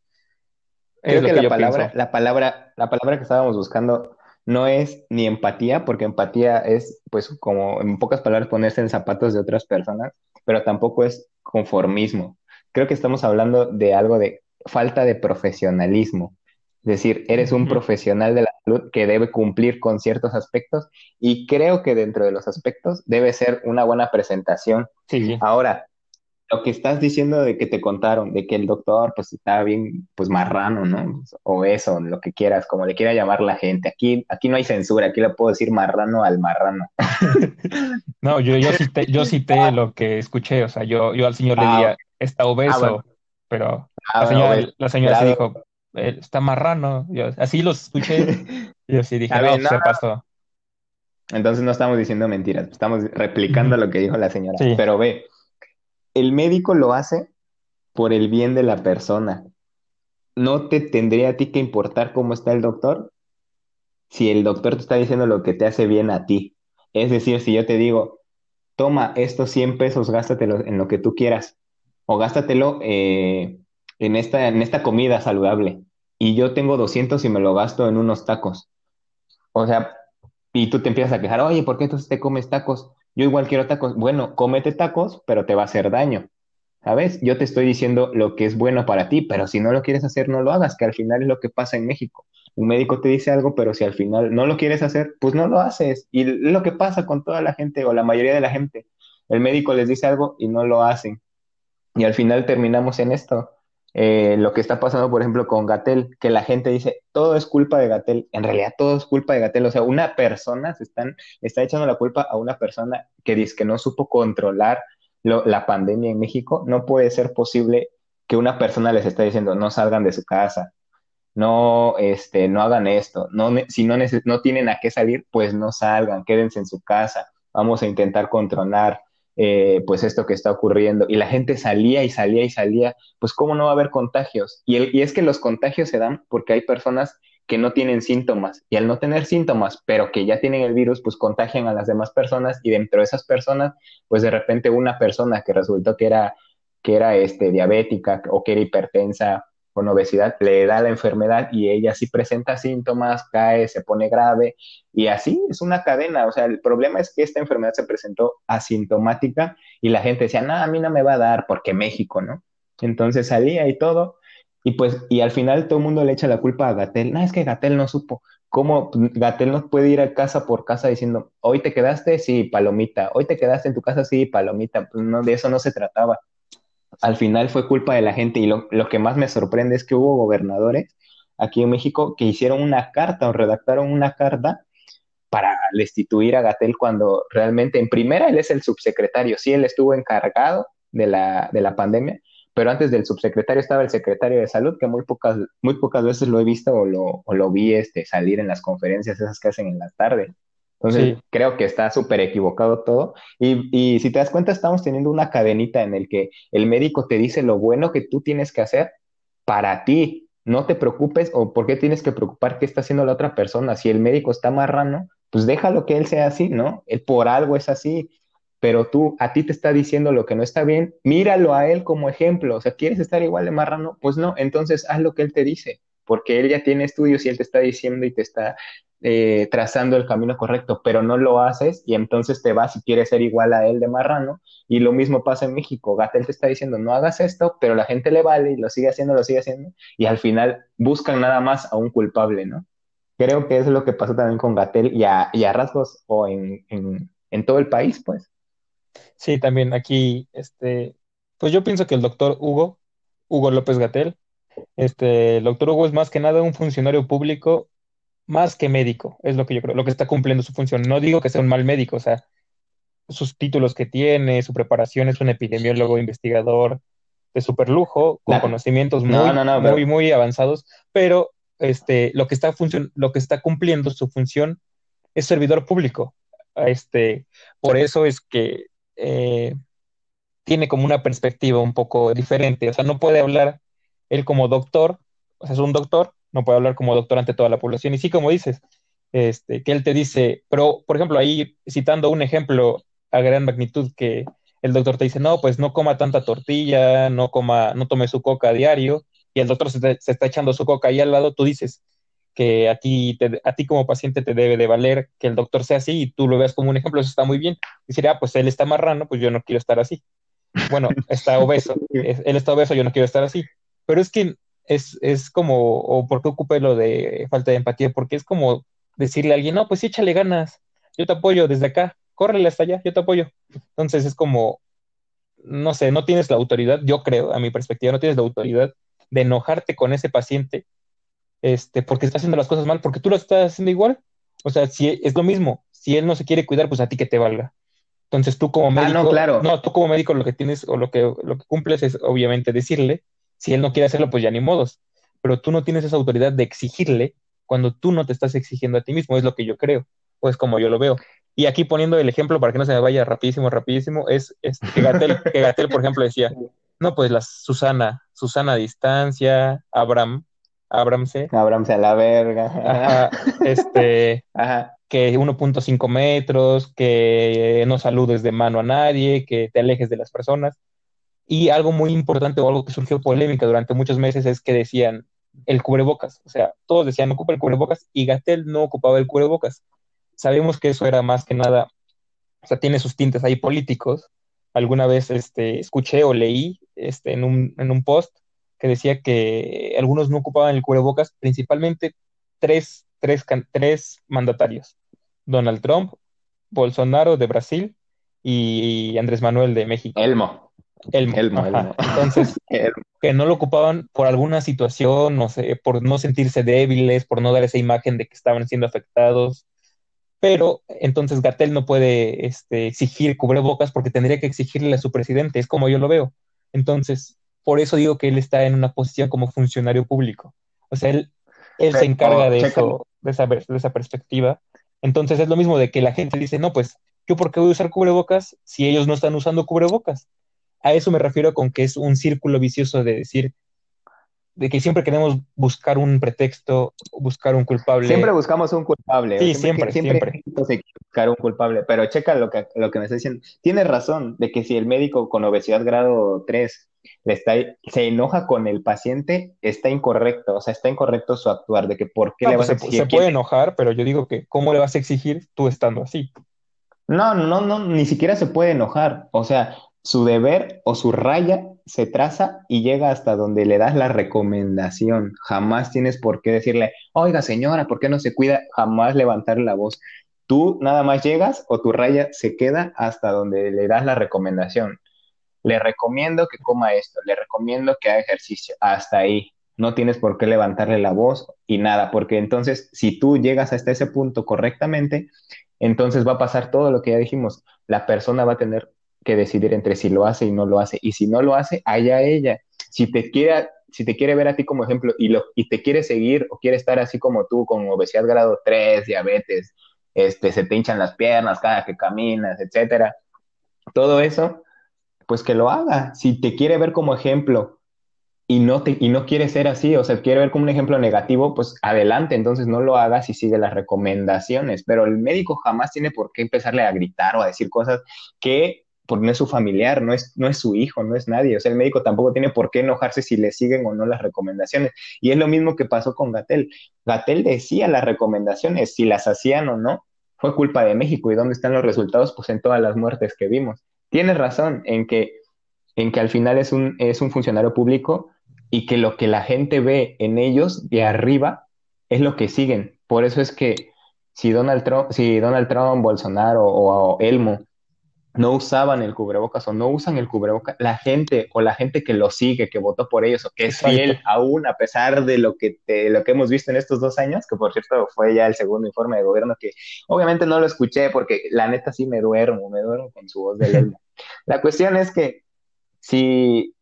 Creo que que la palabra, pienso. la palabra, la palabra que estábamos buscando no es ni empatía, porque empatía es, pues, como en pocas palabras, ponerse en zapatos de otras personas, pero tampoco es conformismo. Creo que estamos hablando de algo de falta de profesionalismo. Es decir, eres un profesional de la salud que debe cumplir con ciertos aspectos y creo que dentro de los aspectos debe ser una buena presentación. Sí, Ahora, lo que estás diciendo de que te contaron, de que el doctor pues estaba bien, pues marrano, ¿no? O eso, lo que quieras, como le quiera llamar la gente. Aquí, aquí no hay censura, aquí le puedo decir marrano al marrano. no, yo, yo cité, yo cité lo que escuché, o sea, yo, yo al señor le Ah, diría, está Ah, bueno, obeso, pero ah, la bueno, señora, ves, la señora dijo, "Eh, está marrano, yo, así los escuché, y yo sí dije, Está no, pues no, se pasó. entonces no estamos diciendo mentiras, estamos replicando lo que dijo la señora. Sí, Pero ve, el médico lo hace por el bien de la persona. ¿No te tendría a ti que importar cómo está el doctor? si el doctor te está diciendo lo que te hace bien a ti. Es decir, si yo te digo, toma estos 100 pesos, gástatelo en lo que tú quieras, o gástatelo eh, en esta, en esta comida saludable, y yo tengo 200 y me lo gasto en unos tacos. O sea, y tú te empiezas a quejar, oye, ¿por qué entonces te comes tacos? Yo igual quiero tacos. Bueno, cómete tacos, pero te va a hacer daño. ¿Sabes? Yo te estoy diciendo lo que es bueno para ti, pero si no lo quieres hacer, no lo hagas, que al final es lo que pasa en México. Un médico te dice algo, pero si al final no lo quieres hacer, pues no lo haces. Y lo que pasa con toda la gente o la mayoría de la gente. El médico les dice algo y no lo hacen. Y al final terminamos en esto. Eh, lo que está pasando, por ejemplo, con Gatel, que la gente dice, todo es culpa de Gatel. En realidad, todo es culpa de Gatel. O sea, una persona se están, está echando la culpa a una persona que dice que no supo controlar la pandemia en México. No puede ser posible que una persona les esté diciendo, no salgan de su casa, no, este, no hagan esto, no, si no, no tienen a qué salir, pues no salgan, quédense en su casa, vamos a intentar controlar eh, pues esto que está ocurriendo. Y la gente salía y salía y salía, pues cómo no va a haber contagios. Y, el- y es que los contagios se dan porque hay personas que no tienen síntomas y al no tener síntomas, pero que ya tienen el virus, pues contagian a las demás personas y dentro de esas personas, pues de repente una persona que resultó que era, que era este, diabética o que era hipertensa obesidad, le da la enfermedad y ella sí presenta síntomas, cae, se pone grave y así es una cadena. O sea, el problema es que esta enfermedad se presentó asintomática y la gente decía, no, a mí no me va a dar porque México, ¿no? Entonces salía y todo y pues, y al final todo el mundo le echa la culpa a Gatel. No, es que Gatel no supo. ¿Cómo Gatel no puede ir a casa por casa diciendo, hoy te quedaste? Sí, palomita. Hoy te quedaste en tu casa? Sí, palomita. Pues no, de eso no se trataba al final fue culpa de la gente y lo, lo, que más me sorprende es que hubo gobernadores aquí en México que hicieron una carta o redactaron una carta para destituir a Gatel cuando realmente en primera él es el subsecretario, sí, él estuvo encargado de la, de la pandemia, pero antes del subsecretario estaba el secretario de salud, que muy pocas, muy pocas veces lo he visto o lo, o lo vi este, salir en las conferencias esas que hacen en la tarde. Entonces, sí, creo que está súper equivocado todo. Y, y si te das cuenta, estamos teniendo una cadenita en el que el médico te dice lo bueno que tú tienes que hacer para ti. No te preocupes o por qué tienes que preocupar qué está haciendo la otra persona. Si el médico está marrano, pues déjalo que él sea así, ¿no? Él por algo es así. Pero tú, a ti te está diciendo lo que no está bien, míralo a él como ejemplo. O sea, ¿quieres estar igual de marrano? Pues no, entonces haz lo que él te dice, porque él ya tiene estudios y él te está diciendo y te está eh, trazando el camino correcto, pero no lo haces y entonces te vas y quieres ser igual a él de marrano. Y lo mismo pasa en México. Gatel te está diciendo, no hagas esto, pero la gente le vale y lo sigue haciendo, lo sigue haciendo. Y al final buscan nada más a un culpable, ¿no? Creo que es lo que pasó también con Gatel y a, rasgos o en, todo el país, pues. sí, también aquí, este, pues yo pienso que el doctor Hugo, Hugo López Gatell, este, el doctor Hugo es más que nada un funcionario público, más que médico, es lo que yo creo, lo que está cumpliendo su función. No digo que sea un mal médico, o sea, sus títulos que tiene, su preparación es un epidemiólogo investigador de super lujo, con conocimientos no, muy, no, no, muy, pero muy avanzados, pero este, lo que está lo que está cumpliendo su función es servidor público. Este, por eso es que eh, tiene como una perspectiva un poco diferente. O sea, no puede hablar él como doctor, o sea, es un doctor, no puede hablar como doctor ante toda la población. Y sí, como dices, este, que él te dice, pero por ejemplo, ahí citando un ejemplo a gran magnitud que el doctor te dice, no, pues no coma tanta tortilla, no coma, no tome su coca a diario, y el doctor se, está echando su coca ahí al lado, tú dices que a ti, a ti como paciente te debe de valer que el doctor sea así y tú lo veas como un ejemplo, eso está muy bien. Decir, ah, pues él está marrano, pues yo no quiero estar así. Bueno, está obeso, él está obeso, yo no quiero estar así. Pero es que es, es como, o por qué ocupe lo de falta de empatía, porque es como decirle a alguien, no, pues échale ganas, yo te apoyo desde acá, córrele hasta allá, yo te apoyo. Entonces es como, no sé, no tienes la autoridad, yo creo, a mi perspectiva, no tienes la autoridad de enojarte con ese paciente este, porque está haciendo las cosas mal, porque tú lo estás haciendo igual. O sea, si es lo mismo, si él no se quiere cuidar, pues a ti que te valga. Entonces tú como médico, ah, no, claro. no, tú como médico lo que tienes o lo que, lo que cumples es obviamente decirle, si él no quiere hacerlo, pues ya ni modos. Pero tú no tienes esa autoridad de exigirle cuando tú no te estás exigiendo a ti mismo, es lo que yo creo, o es como yo lo veo. Y aquí poniendo el ejemplo para que no se me vaya rapidísimo, rapidísimo, es, es que, Gatel, por ejemplo, decía, no, pues la Susana, Susana a distancia, Abraham, Abramse. Abramse a la verga. este, que 1.5 metros, que no saludes de mano a nadie, que te alejes de las personas. Y algo muy importante o algo que surgió polémica durante muchos meses es que decían el cubrebocas. O sea, todos decían ocupa el cubrebocas y Gatel no ocupaba el cubrebocas. Sabemos que eso era más que nada, o sea, tiene sus tintes ahí políticos. Alguna vez este, escuché o leí este, en, un, en un post que decía que algunos no ocupaban el cubrebocas, principalmente tres, tres, tres mandatarios, Donald Trump, Bolsonaro de Brasil y Andrés Manuel de México. Elmo. Elmo. Elmo, Entonces, que no lo ocupaban por alguna situación, no sé, por no sentirse débiles, por no dar esa imagen de que estaban siendo afectados. Pero entonces Gatel no puede este, exigir cubrebocas porque tendría que exigirle a su presidente, es como yo lo veo. Entonces, por eso digo que él está en una posición como funcionario público. O sea, él, él se encarga de eso, de esa, de esa perspectiva. Entonces es lo mismo de que la gente dice, no, pues, ¿yo por qué voy a usar cubrebocas si ellos no están usando cubrebocas? A eso me refiero con que es un círculo vicioso de decir, de que siempre queremos buscar un pretexto, buscar un culpable. Siempre buscamos un culpable. Sí, siempre, siempre. siempre. buscar un culpable, pero checa lo que, lo que me está diciendo. Tienes razón de que si el médico con obesidad grado 3 le está, se enoja con el paciente, está incorrecto, o sea, está incorrecto su actuar, de que por qué le pues vas a exigir. Se, puede enojar, pero yo digo que, ¿cómo le vas a exigir tú estando así? No, no, no, ni siquiera se puede enojar, o sea, su deber o su raya se traza y llega hasta donde le das la recomendación. Jamás tienes por qué decirle, oiga señora, ¿por qué no se cuida? Jamás levantar la voz. Tú nada más llegas o tu raya se queda hasta donde le das la recomendación le recomiendo que coma esto, le recomiendo que haga ejercicio, hasta ahí. No tienes por qué levantarle la voz y nada, porque entonces si tú llegas hasta ese punto correctamente, entonces va a pasar todo lo que ya dijimos. La persona va a tener que decidir entre si lo hace y no lo hace. Y si no lo hace, allá ella. Si te quiere, si te quiere ver a ti como ejemplo y, lo, y te quiere seguir o quiere estar así como tú, con obesidad grado 3, diabetes, este, se te hinchan las piernas cada que caminas, etcétera, todo eso, pues que lo haga. Si te quiere ver como ejemplo y no, te, y no quiere ser así, o sea, quiere ver como un ejemplo negativo, pues adelante, entonces no lo hagas y sigue las recomendaciones. Pero el médico jamás tiene por qué empezarle a gritar o a decir cosas que porque no es su familiar, no es, no es su hijo, no es nadie. O sea, el médico tampoco tiene por qué enojarse si le siguen o no las recomendaciones. Y es lo mismo que pasó con Gatel. Gatel decía las recomendaciones, si las hacían o no, fue culpa de México. ¿Y dónde están los resultados? Pues en todas las muertes que vimos tienes razón en que, en que al final es un, es un funcionario público y que lo que la gente ve en ellos de arriba es lo que siguen. Por eso es que si Donald Trump, si Donald Trump, Bolsonaro o, Elmo no usaban el cubrebocas o no usan el cubrebocas, la gente o la gente que lo sigue, que votó por ellos o que es fiel aún a pesar de lo que, lo que hemos visto en estos dos años, que por cierto fue ya el segundo informe de gobierno que obviamente no lo escuché porque la neta sí me duermo, me duermo con su voz de Elmo. la cuestión es que si,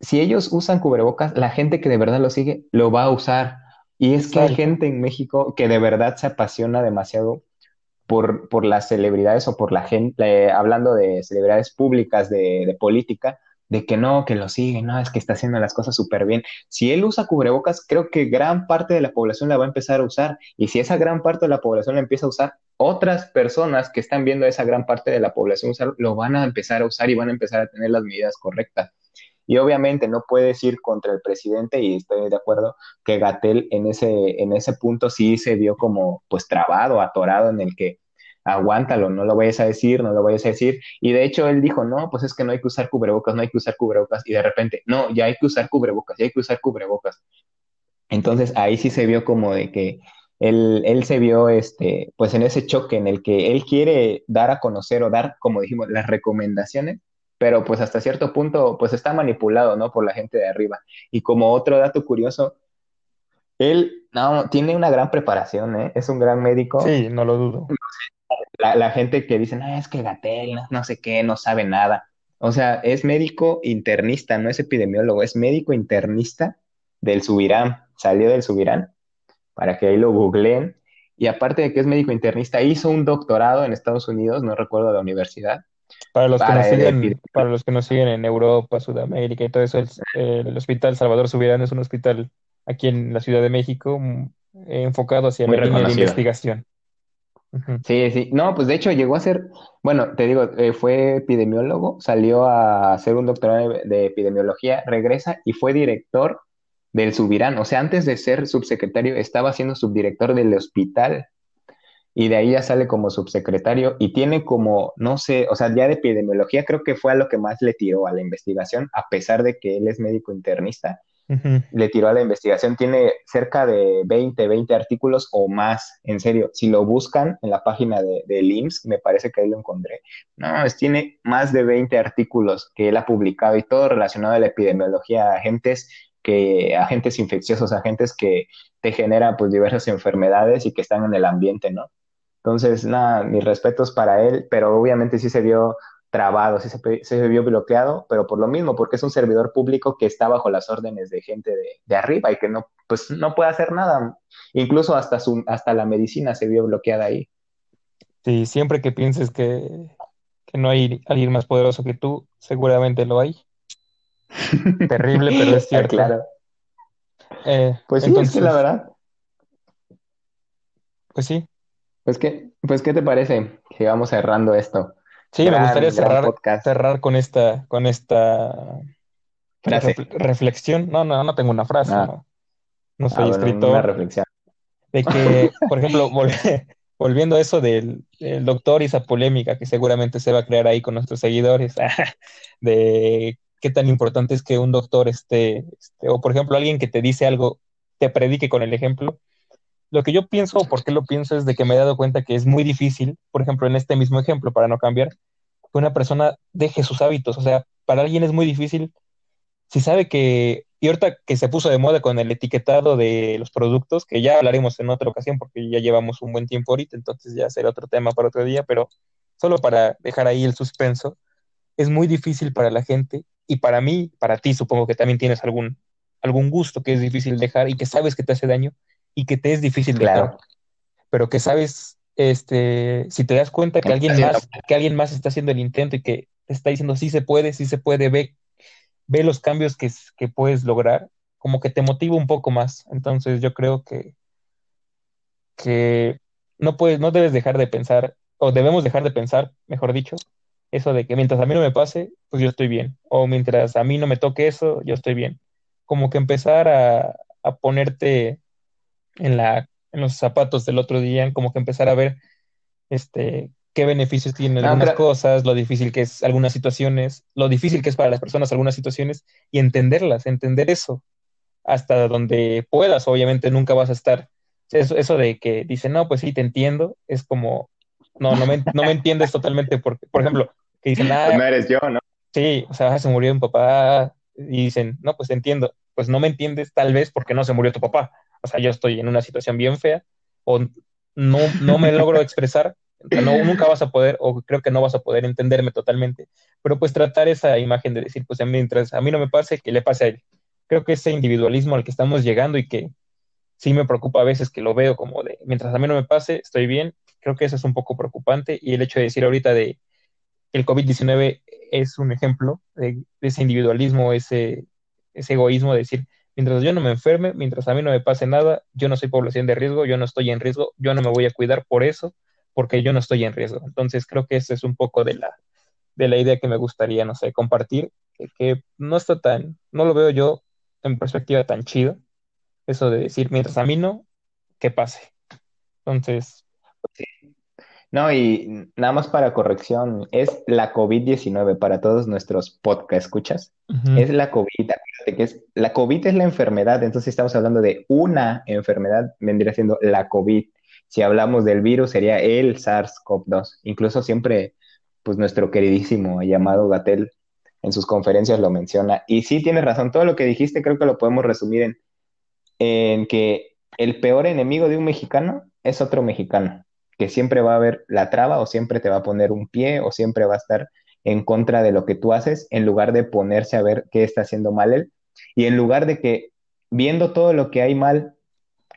si ellos usan cubrebocas, la gente que de verdad lo sigue lo va a usar. Y es que hay gente en México que de verdad se apasiona demasiado por, por las celebridades o por la gente, hablando de celebridades públicas, de, política, de que no, que lo sigue, no, es que está haciendo las cosas súper bien. Si él usa cubrebocas, creo que gran parte de la población la va a empezar a usar. Y si esa gran parte de la población la empieza a usar, otras personas que están viendo a esa gran parte de la población usar, lo van a empezar a usar y van a empezar a tener las medidas correctas. Y obviamente no puedes ir contra el presidente y estoy de acuerdo que Gatel en ese, en ese punto sí se vio como pues trabado, atorado en el que aguántalo, no lo vayas a decir, no lo vayas a decir. Y de hecho él dijo, no, pues es que no hay que usar cubrebocas, no hay que usar cubrebocas. Y de repente, no, ya hay que usar cubrebocas, ya hay que usar cubrebocas. Entonces ahí sí se vio como de que él, él, se vio este, pues en ese choque en el que él quiere dar a conocer o dar, como dijimos, las recomendaciones, pero pues hasta cierto punto pues está manipulado, ¿no? Por la gente de arriba. Y como otro dato curioso, él no, tiene una gran preparación, ¿eh? Es un gran médico. Sí, no lo dudo. La, la gente que dice, no, es que Gatel, no, no sé qué, no sabe nada. O sea, es médico internista, no es epidemiólogo, es médico internista del Subirán, salió del Subirán, para que ahí lo googleen. Y aparte de que es médico internista, hizo un doctorado en Estados Unidos, no recuerdo la universidad. Para los, que, nos siguen, para los que nos siguen en Europa, Sudamérica y todo eso, el, el Hospital Salvador Subirán es un hospital aquí en la Ciudad de México mm, enfocado hacia la línea de investigación. Sí, sí. No, pues de hecho llegó a ser, bueno, te digo, eh, fue epidemiólogo, salió a hacer un doctorado de, de, epidemiología, regresa y fue director del Subirán. O sea, antes de ser subsecretario, estaba siendo subdirector del hospital. Y de ahí ya sale como subsecretario y tiene como, no sé, o sea, ya de epidemiología creo que fue a lo que más le tiró a la investigación, a pesar de que él es médico internista. Uh -huh. Le tiró a la investigación, tiene cerca de 20, 20 artículos o más, en serio. Si lo buscan en la página de, de IMSS, me parece que ahí lo encontré. No, es, tiene más de 20 artículos que él ha publicado y todo relacionado a la epidemiología, agentes que agentes infecciosos, agentes que te generan pues diversas enfermedades y que están en el ambiente, ¿no? Entonces, nada, mis respetos para él, pero obviamente sí se vio trabado, sí se, se vio bloqueado, pero por lo mismo, porque es un servidor público que está bajo las órdenes de gente de, de arriba y que no, pues no puede hacer nada. Incluso hasta, su, hasta la medicina se vio bloqueada ahí. Sí, siempre que pienses que, que no hay alguien más poderoso que tú, seguramente lo hay. Terrible, pero es cierto. claro. Eh, pues sí, entonces, es que la verdad. Pues sí. Pues qué, pues qué te parece que vamos cerrando esto. Sí, gran, me gustaría cerrar, cerrar con esta, con esta frase. reflexión. No, no, no tengo una frase. Ah. No, no soy ah, escritor. Una reflexión. De que, por ejemplo, vol volviendo a eso del, del, doctor y esa polémica que seguramente se va a crear ahí con nuestros seguidores, de qué tan importante es que un doctor esté, esté, o por ejemplo, alguien que te dice algo, te predique con el ejemplo. Lo que yo pienso, o por qué lo pienso, es de que me he dado cuenta que es muy difícil, por ejemplo, en este mismo ejemplo, para no cambiar, que una persona deje sus hábitos. O sea, para alguien es muy difícil, si sabe que, y ahorita que se puso de moda con el etiquetado de los productos, que ya hablaremos en otra ocasión, porque ya llevamos un buen tiempo ahorita, entonces ya será otro tema para otro día, pero solo para dejar ahí el suspenso, es muy difícil para la gente y para mí, para ti, supongo que también tienes algún, algún gusto que es difícil dejar y que sabes que te hace daño y que te es difícil dejar. Claro. Pero que sabes, este, si te das cuenta que alguien más, que alguien más está haciendo el intento y que te está diciendo sí se puede, sí se puede, ve, ve los cambios que, que puedes lograr, como que te motiva un poco más. Entonces yo creo que, que no puedes, no debes dejar de pensar, o debemos dejar de pensar, mejor dicho, eso de que mientras a mí no me pase, pues yo estoy bien. O mientras a mí no me toque eso, yo estoy bien. Como que empezar a, a ponerte en, la, en los zapatos del otro día, como que empezar a ver este, qué beneficios tienen algunas no, pero... cosas, lo difícil que es algunas situaciones, lo difícil que es para las personas algunas situaciones y entenderlas, entender eso hasta donde puedas. Obviamente nunca vas a estar. Eso, eso de que dicen, no, pues sí, te entiendo, es como, no, no me, no me entiendes totalmente, porque, por ejemplo, que dicen, ah, pues no eres yo, ¿no? Sí, o sea, se murió un papá y dicen, no, pues entiendo, pues no me entiendes tal vez porque no se murió tu papá. O sea, yo estoy en una situación bien fea o no, no me logro expresar, no, nunca vas a poder o creo que no vas a poder entenderme totalmente, pero pues tratar esa imagen de decir, pues mientras a mí no me pase, que le pase a él. Creo que ese individualismo al que estamos llegando y que sí me preocupa a veces que lo veo como de, mientras a mí no me pase, estoy bien, creo que eso es un poco preocupante y el hecho de decir ahorita de el COVID-19 es un ejemplo de, de ese individualismo, ese, ese, egoísmo de decir, mientras yo no me enferme, mientras a mí no me pase nada, yo no soy población de riesgo, yo no estoy en riesgo, yo no me voy a cuidar por eso, porque yo no estoy en riesgo. Entonces creo que esa es un poco de la, de la idea que me gustaría, no sé, compartir que, no está tan, no lo veo yo en perspectiva tan chido, eso de decir, mientras a mí no, que pase. Entonces, No, y nada más para corrección, es la COVID-19 para todos nuestros podcast escuchas. Es la COVID, acuérdate que es, la COVID es la enfermedad, entonces estamos hablando de una enfermedad, vendría siendo la COVID. Si hablamos del virus, sería el SARS-CoV-2. Incluso siempre, pues nuestro queridísimo llamado Gatel en sus conferencias lo menciona. Y sí tienes razón, todo lo que dijiste creo que lo podemos resumir en, en que el peor enemigo de un mexicano es otro mexicano, que siempre va a ver la traba o siempre te va a poner un pie o siempre va a estar en contra de lo que tú haces en lugar de ponerse a ver qué está haciendo mal él. Y en lugar de que viendo todo lo que hay mal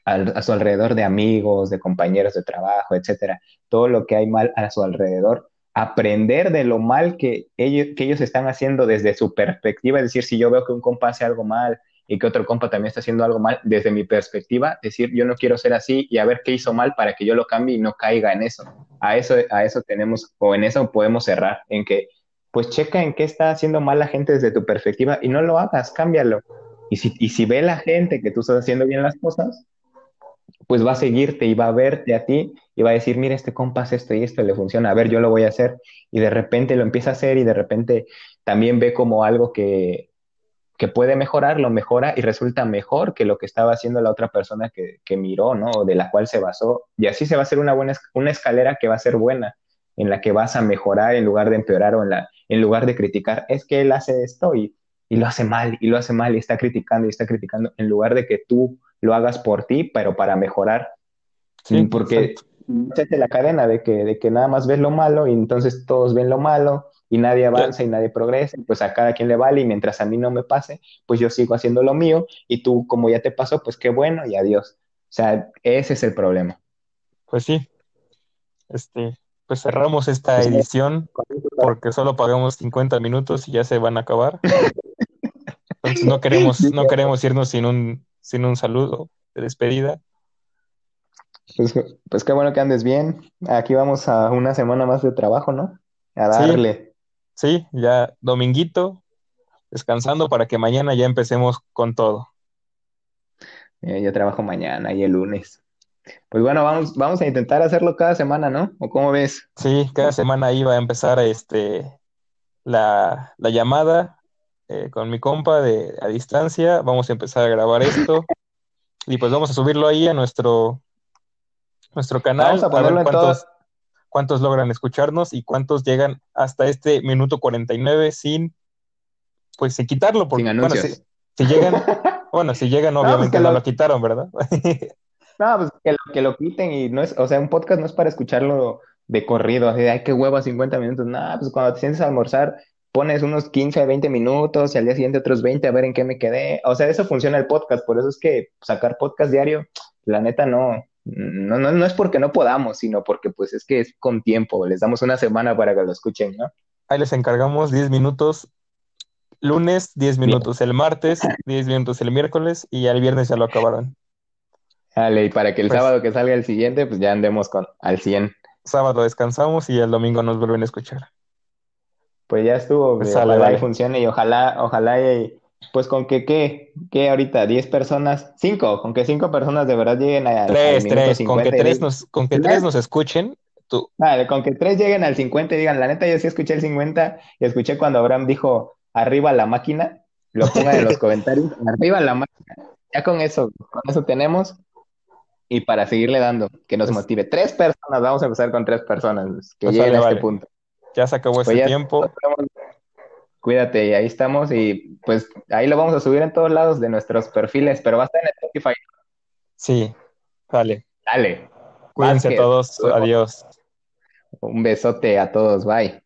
al- a su alrededor de amigos, de compañeros de trabajo, etcétera, todo lo que hay mal a su alrededor, aprender de lo mal que ellos, que ellos están haciendo desde su perspectiva, es decir, si yo veo que un compa hace algo mal y que otro compa también está haciendo algo mal, desde mi perspectiva, decir, yo no quiero ser así y a ver qué hizo mal para que yo lo cambie y no caiga en eso. A eso, a eso tenemos, o en eso podemos cerrar, en que, pues checa en qué está haciendo mal la gente desde tu perspectiva y no lo hagas, cámbialo. Y si, y si ve la gente que tú estás haciendo bien las cosas, pues va a seguirte y va a verte a ti y va a decir, mira, este hace esto y esto le funciona, a ver, yo lo voy a hacer. Y de repente lo empieza a hacer y de repente también ve como algo que, que puede mejorar, lo mejora y resulta mejor que lo que estaba haciendo la otra persona que, que miró, ¿no? O de la cual se basó. Y así se va a hacer una buena una escalera que va a ser buena, en la que vas a mejorar en lugar de empeorar o en, la, en lugar de criticar. Es que él hace esto y, y lo hace mal y lo hace mal y está criticando y está criticando, en lugar de que tú lo hagas por ti, pero para mejorar. sí, Mm, Porque exacto. la cadena de que, de que nada más ves lo malo y entonces todos ven lo malo y nadie avanza y nadie progresa, y pues a cada quien le vale y mientras a mí no me pase, pues yo sigo haciendo lo mío y tú como ya te pasó, pues qué bueno y adiós. O sea, ese es el problema. pues sí, este, pues cerramos esta Pues, edición eso, porque solo pagamos 50 minutos y ya se van a acabar. Entonces no queremos, no queremos irnos sin un, sin un saludo de despedida. pues, pues qué bueno que andes bien. Aquí vamos a una semana más de trabajo, ¿no? A darle. sí, ya dominguito, descansando para que mañana ya empecemos con todo. Eh, yo trabajo mañana y el lunes. Pues bueno, vamos, vamos a intentar hacerlo cada semana, ¿no? ¿O cómo ves? Sí, cada semana iba a empezar este, la, la llamada eh, con mi compa de, a distancia. Vamos a empezar a grabar esto y pues vamos a subirlo ahí a nuestro, nuestro Vamos canal, a a ver ponerlo en cuántos, todas. Cuántos logran escucharnos y cuántos llegan hasta este minuto 49 sin, pues sin quitarlo, Sin porque, bueno, si, anuncios. si llegan, bueno, si llegan, No, pues obviamente que no lo, lo quitaron, ¿verdad? no, pues que lo, que lo quiten y no es, o sea, un podcast no es para escucharlo de corrido, así de, ay, qué hueva, 50 minutos. No, pues cuando te sientes a almorzar, pones unos 15, 20 minutos y al día siguiente otros 20 a ver en qué me quedé. O sea, eso funciona el podcast, por eso es que sacar podcast diario, la neta no, no, no, no es porque no podamos, sino porque pues es que es con tiempo, les damos una semana para que lo escuchen, ¿no? Ahí les encargamos 10 minutos lunes, 10 Bien, minutos el martes, 10 minutos el miércoles y ya el viernes ya lo acabaron. dale, y para que el Pues sábado que salga el siguiente, pues ya andemos con al 100. sábado descansamos y el domingo nos vuelven a escuchar. Pues ya estuvo, Pues sale, ojalá y funcione y ojalá, ojalá y pues con que qué, qué ahorita, 10 personas, 5, con que 5 personas de verdad lleguen a- al Tres, tres, con que 50 y tres nos, con que tres nos escuchen, tú, Vale, con que 3 lleguen al 50 y digan, la neta yo sí escuché el 50 y escuché cuando Abraham dijo, arriba la máquina, lo pongan en los comentarios, arriba la máquina, ya con eso, con eso tenemos y para seguirle dando, que nos motive. Tres personas, vamos a empezar con tres personas que pues lleguen sale, a este vale. punto. Ya se acabó Pues este tiempo. Cuídate, y ahí estamos y pues ahí lo vamos a subir en todos lados de nuestros perfiles, pero va a estar en Spotify. Sí, vale. Dale, Cuídense Vázquez, todos. Adiós. Un besote a todos, bye.